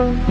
Thank